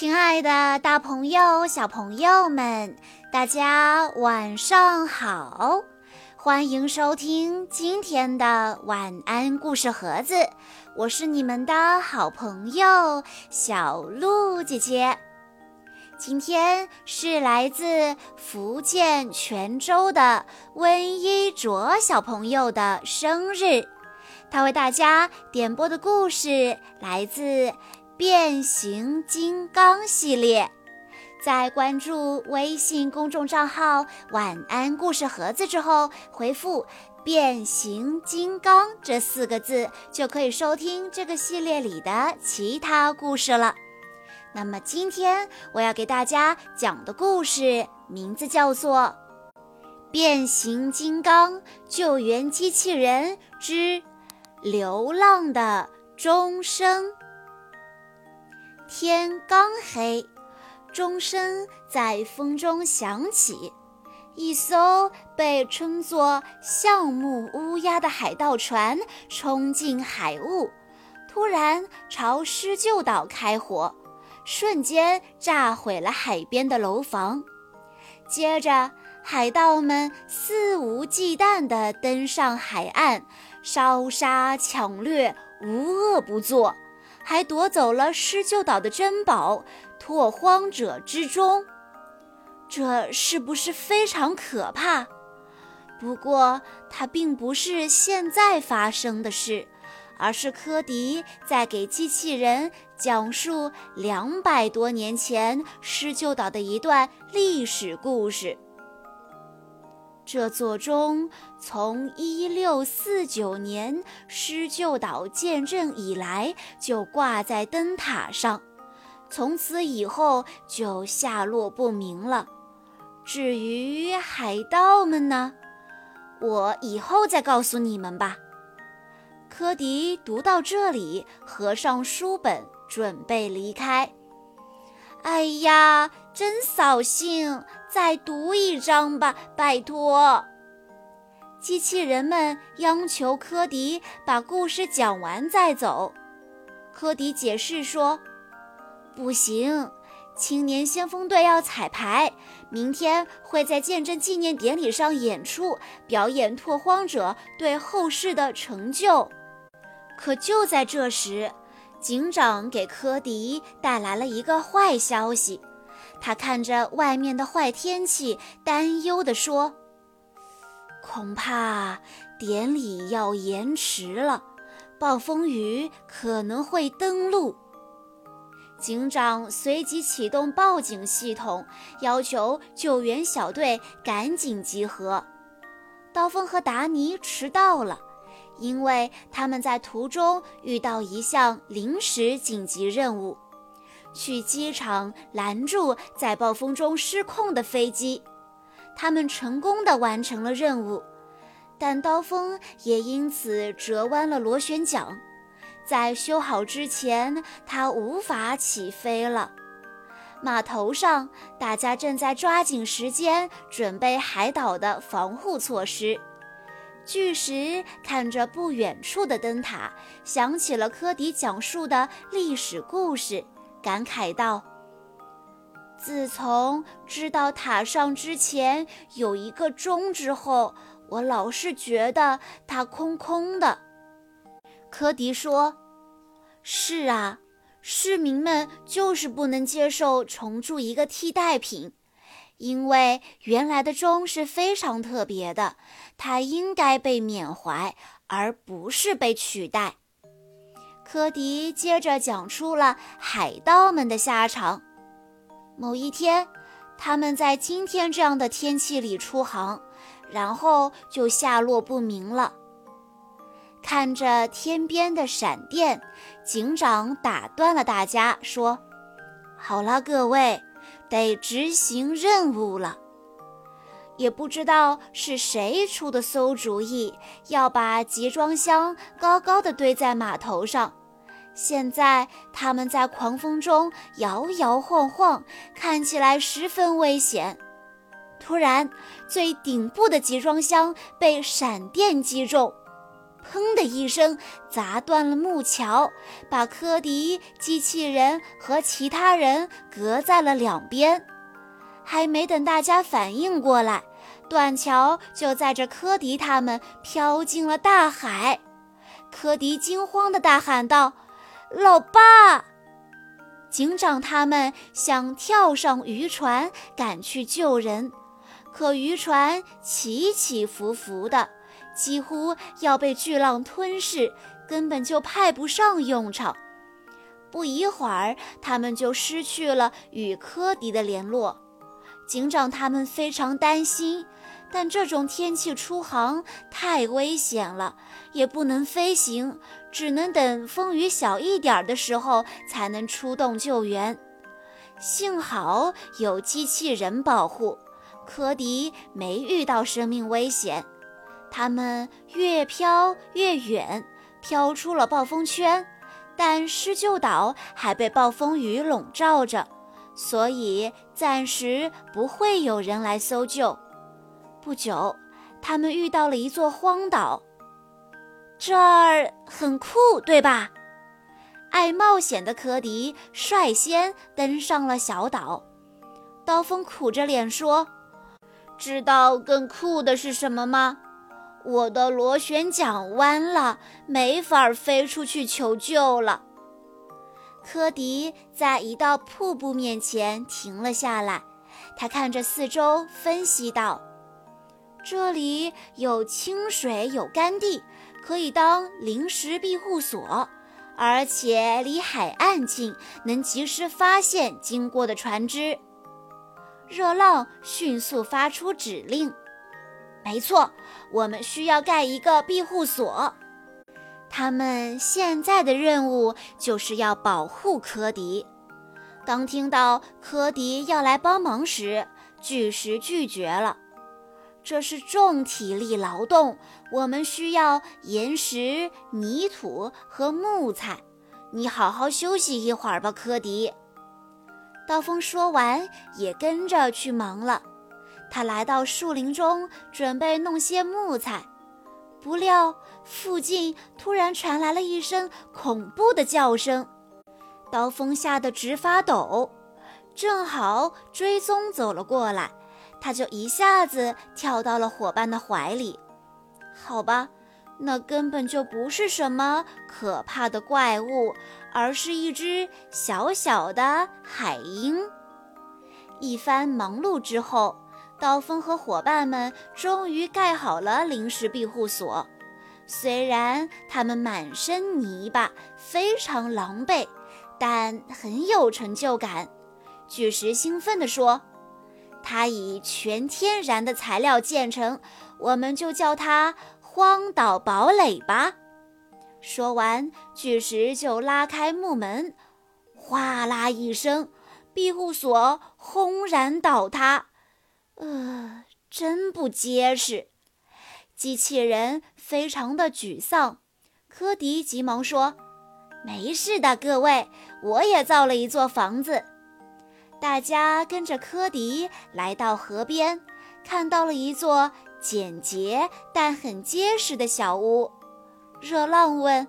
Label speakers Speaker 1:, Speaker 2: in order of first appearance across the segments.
Speaker 1: 亲爱的，大朋友、小朋友们，大家晚上好！欢迎收听今天的晚安故事盒子，我是你们的好朋友小鹿姐姐。今天是来自福建泉州的温一卓小朋友的生日，他为大家点播的故事来自。变形金刚系列，在关注微信公众账号“晚安故事盒子”之后，回复“变形金刚”这四个字，就可以收听这个系列里的其他故事了。那么今天我要给大家讲的故事名字叫做《变形金刚救援机器人之流浪的钟声》。天刚黑，钟声在风中响起。一艘被称作“橡木乌鸦”的海盗船冲进海雾，突然朝施救岛开火，瞬间炸毁了海边的楼房。接着，海盗们肆无忌惮地登上海岸，烧杀抢掠，无恶不作。还夺走了施救岛的珍宝——拓荒者之钟，这是不是非常可怕？不过，它并不是现在发生的事，而是科迪在给机器人讲述两百多年前施救岛的一段历史故事。这座钟从1649年施救岛建镇以来就挂在灯塔上，从此以后就下落不明了。至于海盗们呢，我以后再告诉你们吧。科迪读到这里，合上书本，准备离开。哎呀，真扫兴！再读一章吧，拜托！机器人们央求科迪把故事讲完再走。科迪解释说：“不行，青年先锋队要彩排，明天会在见证纪念典礼上演出，表演拓荒者对后世的成就。”可就在这时，警长给科迪带来了一个坏消息。他看着外面的坏天气，担忧地说：“恐怕典礼要延迟了，暴风雨可能会登陆。”警长随即启动报警系统，要求救援小队赶紧集合。刀锋和达尼迟到了，因为他们在途中遇到一项临时紧急任务。去机场拦住在暴风中失控的飞机，他们成功的完成了任务，但刀锋也因此折弯了螺旋桨，在修好之前，它无法起飞了。码头上，大家正在抓紧时间准备海岛的防护措施。巨石看着不远处的灯塔，想起了科迪讲述的历史故事。感慨道：“自从知道塔上之前有一个钟之后，我老是觉得它空空的。”科迪说：“是啊，市民们就是不能接受重铸一个替代品，因为原来的钟是非常特别的，它应该被缅怀，而不是被取代。”科迪接着讲出了海盗们的下场。某一天，他们在今天这样的天气里出航，然后就下落不明了。看着天边的闪电，警长打断了大家，说：“好了，各位，得执行任务了。”也不知道是谁出的馊主意，要把集装箱高高的堆在码头上。现在他们在狂风中摇摇晃晃，看起来十分危险。突然，最顶部的集装箱被闪电击中，砰的一声砸断了木桥，把科迪、机器人和其他人隔在了两边。还没等大家反应过来，断桥就载着科迪他们飘进了大海。科迪惊慌地大喊道：“老爸！”警长他们想跳上渔船赶去救人，可渔船起起伏伏的，几乎要被巨浪吞噬，根本就派不上用场。不一会儿，他们就失去了与科迪的联络。警长他们非常担心。但这种天气出航太危险了，也不能飞行，只能等风雨小一点的时候才能出动救援。幸好有机器人保护，科迪没遇到生命危险。他们越飘越远，飘出了暴风圈，但施救岛还被暴风雨笼罩着，所以暂时不会有人来搜救。不久，他们遇到了一座荒岛。这儿很酷，对吧？爱冒险的科迪率先登上了小岛。刀锋苦着脸说：“知道更酷的是什么吗？我的螺旋桨弯了，没法飞出去求救了。”科迪在一道瀑布面前停了下来，他看着四周，分析道。这里有清水，有干地，可以当临时庇护所，而且离海岸近，能及时发现经过的船只。热浪迅速发出指令：“没错，我们需要盖一个庇护所。他们现在的任务就是要保护科迪。”当听到科迪要来帮忙时，巨石拒绝了。这是重体力劳动，我们需要岩石、泥土和木材。你好好休息一会儿吧，科迪。刀锋说完，也跟着去忙了。他来到树林中，准备弄些木材。不料，附近突然传来了一声恐怖的叫声，刀锋吓得直发抖。正好追踪走了过来。他就一下子跳到了伙伴的怀里。好吧，那根本就不是什么可怕的怪物，而是一只小小的海鹰。一番忙碌之后，刀锋和伙伴们终于盖好了临时庇护所。虽然他们满身泥巴，非常狼狈，但很有成就感。巨石兴奋地说。它以全天然的材料建成，我们就叫它荒岛堡垒吧。说完，巨石就拉开木门，哗啦一声，庇护所轰然倒塌。呃，真不结实。机器人非常的沮丧。科迪急忙说：“没事的，各位，我也造了一座房子。”大家跟着科迪来到河边，看到了一座简洁但很结实的小屋。热浪问：“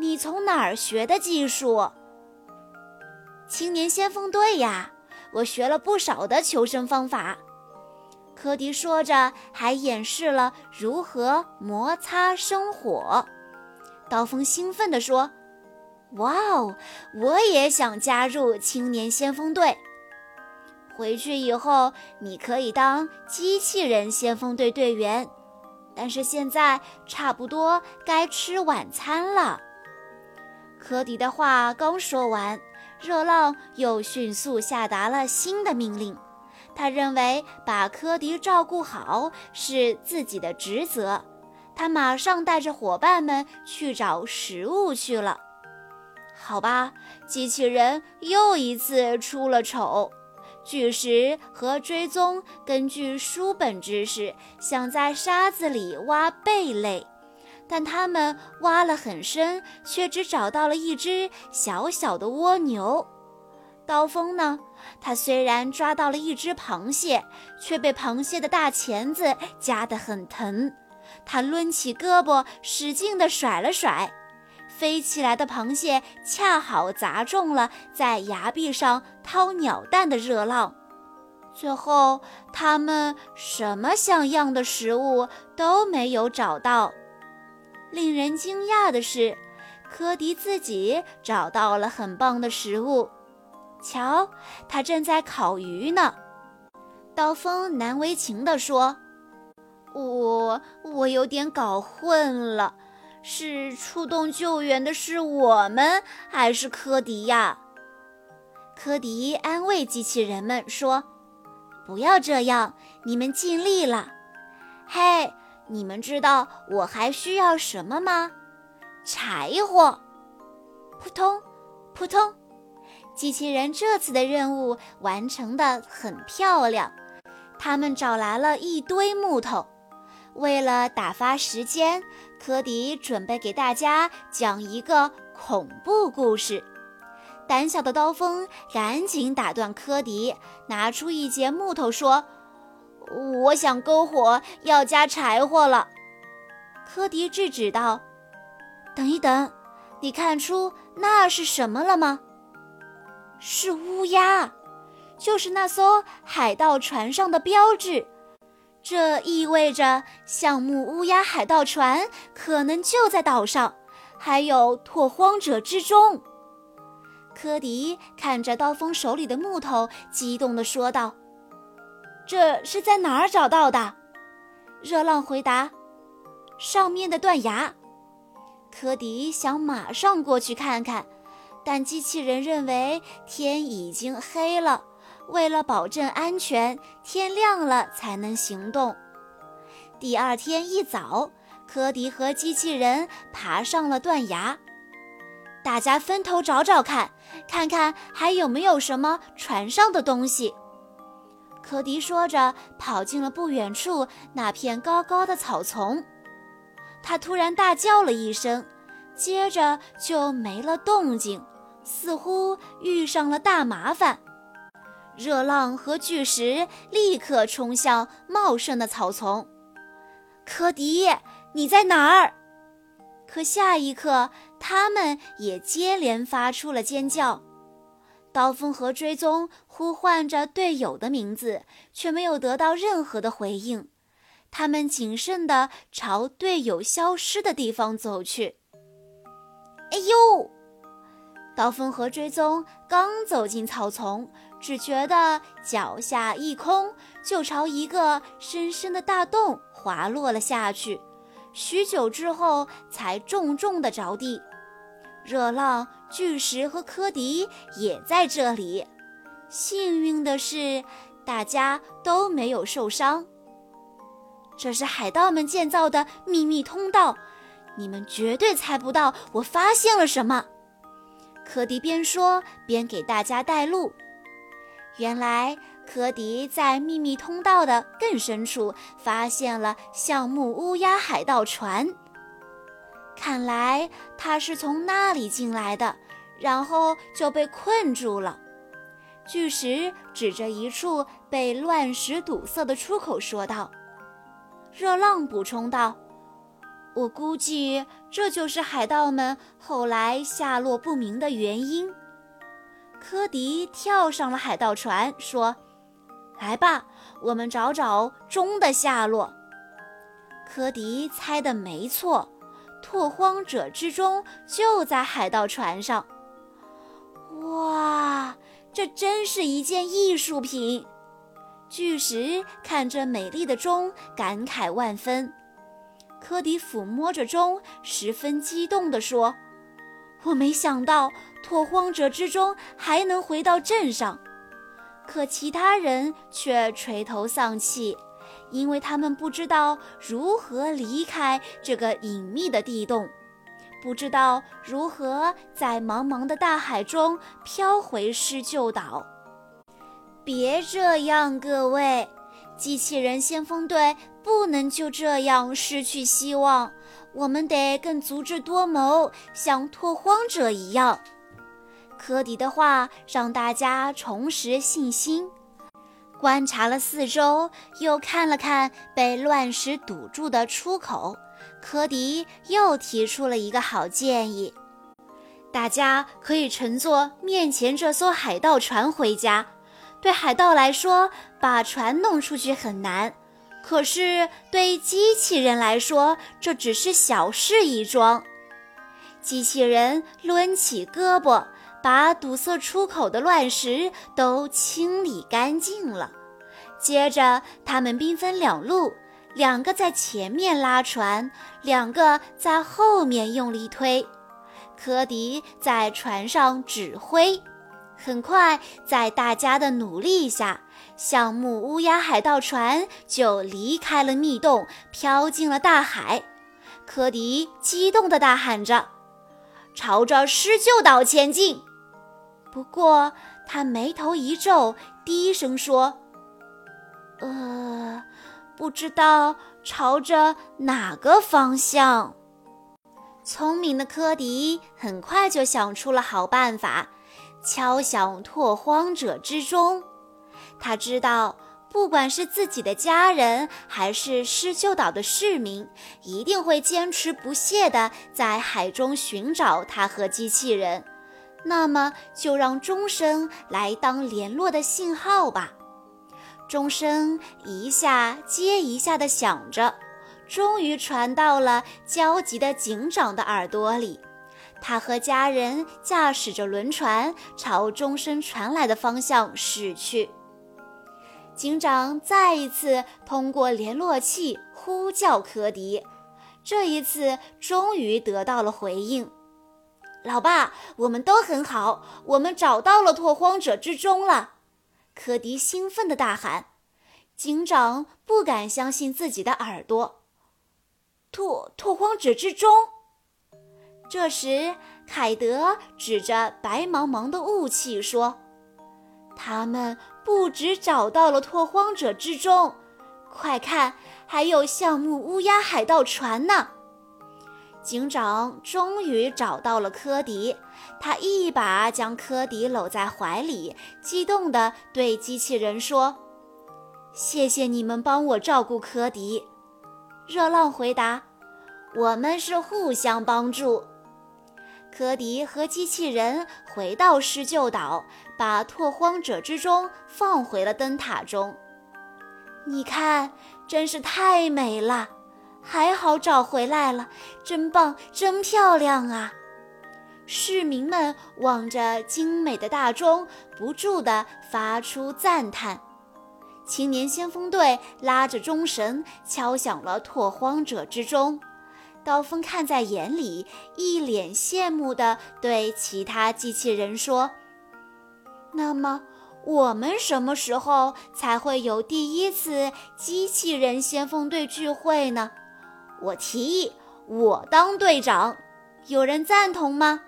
Speaker 1: 你从哪儿学的技术？”“青年先锋队呀，我学了不少的求生方法。”科迪说着，还演示了如何摩擦生火。刀锋兴奋地说。哇哦！我也想加入青年先锋队。回去以后，你可以当机器人先锋队队员。但是现在差不多该吃晚餐了。科迪的话刚说完，热浪又迅速下达了新的命令。他认为把科迪照顾好是自己的职责。他马上带着伙伴们去找食物去了。好吧，机器人又一次出了丑。巨石和追踪根据书本知识，想在沙子里挖贝类，但他们挖了很深，却只找到了一只小小的蜗牛。刀锋呢？他虽然抓到了一只螃蟹，却被螃蟹的大钳子夹得很疼。他抡起胳膊，使劲地甩了甩，飞起来的螃蟹恰好砸中了在崖壁上掏鸟蛋的热浪。最后，他们什么像样的食物都没有找到。令人惊讶的是，科迪自己找到了很棒的食物。瞧，他正在烤鱼呢。刀锋难为情地说：“我我有点搞混了，是出动救援的是我们还是科迪呀？”科迪安慰机器人们说。不要这样，你们尽力了。嘿，你们知道我还需要什么吗？柴火！扑通，扑通，机器人这次的任务完成的很漂亮。他们找来了一堆木头。为了打发时间，科迪准备给大家讲一个恐怖故事。胆小的刀锋赶紧打断科迪，拿出一截木头说：“我想篝火，要加柴火了。”科迪制止道：“等一等，你看出那是什么了吗？是乌鸦，就是那艘海盗船上的标志。这意味着项目乌鸦海盗船可能就在岛上，还有拓荒者之中。”科迪看着刀锋手里的木头，激动地说道：“这是在哪儿找到的？”热浪回答：“上面的断崖。”科迪想马上过去看看，但机器人认为天已经黑了，为了保证安全，天亮了才能行动。第二天一早，科迪和机器人爬上了断崖。大家分头找找看，看看还有没有什么船上的东西。科迪说着，跑进了不远处那片高高的草丛。他突然大叫了一声，接着就没了动静，似乎遇上了大麻烦。热浪和巨石立刻冲向茂盛的草丛。科迪，你在哪儿？可下一刻，他们也接连发出了尖叫。刀锋和追踪呼唤着队友的名字，却没有得到任何的回应。他们谨慎地朝队友消失的地方走去。哎呦！刀锋和追踪刚走进草丛，只觉得脚下一空，就朝一个深深的大洞滑落了下去。许久之后，才重重的着地。热浪、巨石和科迪也在这里。幸运的是，大家都没有受伤。这是海盗们建造的秘密通道，你们绝对猜不到我发现了什么。科迪边说边给大家带路。原来。科迪在秘密通道的更深处发现了橡木乌鸦海盗船，看来他是从那里进来的，然后就被困住了。巨石指着一处被乱石堵塞的出口说道。热浪补充道：“我估计这就是海盗们后来下落不明的原因。”科迪跳上了海盗船，说。来吧，我们找找钟的下落。科迪猜的没错，拓荒者之钟就在海盗船上。哇，这真是一件艺术品！巨石看着美丽的钟，感慨万分。科迪抚摸着钟，十分激动地说：“我没想到拓荒者之钟还能回到镇上。”可其他人却垂头丧气，因为他们不知道如何离开这个隐秘的地洞，不知道如何在茫茫的大海中飘回施救岛。别这样，各位，机器人先锋队不能就这样失去希望，我们得更足智多谋，像拓荒者一样。科迪的话让大家重拾信心。观察了四周，又看了看被乱石堵住的出口，科迪又提出了一个好建议：大家可以乘坐面前这艘海盗船回家。对海盗来说，把船弄出去很难；可是对机器人来说，这只是小事一桩。机器人抡起胳膊，把堵塞出口的乱石都清理干净了。接着，他们兵分两路，两个在前面拉船，两个在后面用力推。科迪在船上指挥。很快，在大家的努力下，橡木乌鸦海盗船就离开了密洞，飘进了大海。科迪激动地大喊着：“朝着施救岛前进！”不过，他眉头一皱，低声说：“呃，不知道朝着哪个方向。”聪明的科迪很快就想出了好办法。敲响拓荒者之钟，他知道，不管是自己的家人，还是施救岛的市民，一定会坚持不懈地在海中寻找他和机器人。那么，就让钟声来当联络的信号吧。钟声一下接一下地响着，终于传到了焦急的警长的耳朵里。他和家人驾驶着轮船朝钟声传来的方向驶去。警长再一次通过联络器呼叫科迪，这一次终于得到了回应。老爸，我们都很好，我们找到了拓荒者之钟了！科迪兴奋地大喊。警长不敢相信自己的耳朵。拓拓荒者之钟！这时，凯德指着白茫茫的雾气说：“他们不止找到了拓荒者之钟，快看，还有橡木乌鸦海盗船呢！”警长终于找到了科迪，他一把将科迪搂在怀里，激动地对机器人说：“谢谢你们帮我照顾科迪。”热浪回答：“我们是互相帮助。”科迪和机器人回到施救岛，把拓荒者之钟放回了灯塔中。你看，真是太美了！还好找回来了，真棒，真漂亮啊！市民们望着精美的大钟，不住地发出赞叹。青年先锋队拉着钟绳，敲响了拓荒者之钟。刀锋看在眼里，一脸羡慕地对其他机器人说：“那么，我们什么时候才会有第一次机器人先锋队聚会呢？”我提议，我当队长，有人赞同吗？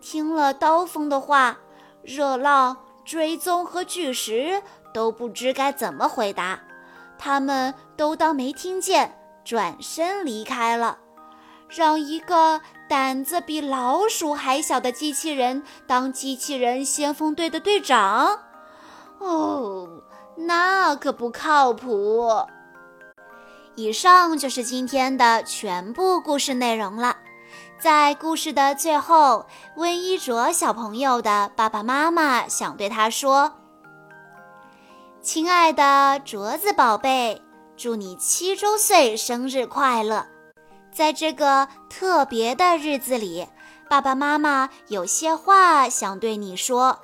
Speaker 1: 听了刀锋的话，热浪、追踪和巨石都不知该怎么回答，他们都当没听见。转身离开了，让一个胆子比老鼠还小的机器人当机器人先锋队的队长，哦，那可不靠谱。以上就是今天的全部故事内容了。在故事的最后，温一卓小朋友的爸爸妈妈想对他说：“亲爱的镯子宝贝。”祝你七周岁生日快乐！在这个特别的日子里，爸爸妈妈有些话想对你说。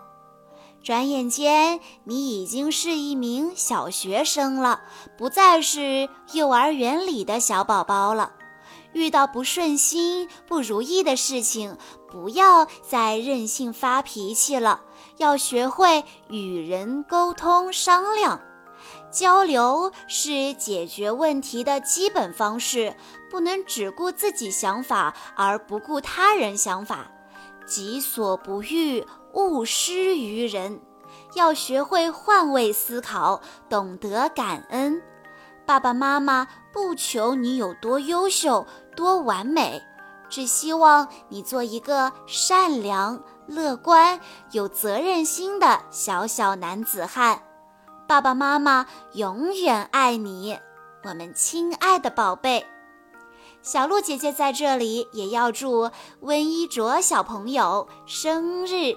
Speaker 1: 转眼间，你已经是一名小学生了，不再是幼儿园里的小宝宝了。遇到不顺心、不如意的事情，不要再任性发脾气了，要学会与人沟通商量。交流是解决问题的基本方式，不能只顾自己想法而不顾他人想法。己所不欲，勿施于人。要学会换位思考，懂得感恩。爸爸妈妈不求你有多优秀、多完美，只希望你做一个善良、乐观、有责任心的小小男子汉。爸爸妈妈永远爱你，我们亲爱的宝贝。小鹿姐姐在这里也要祝温一卓小朋友生日